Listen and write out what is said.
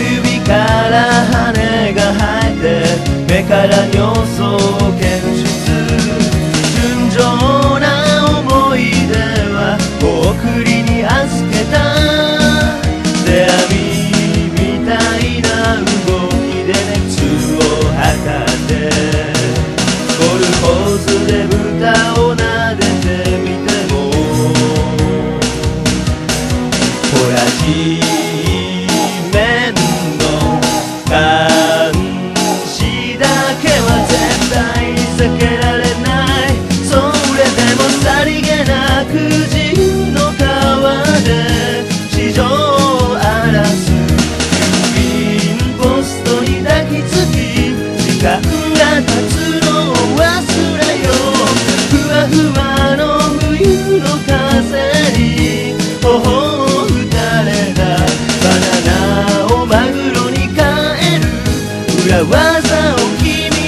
小指から razão que me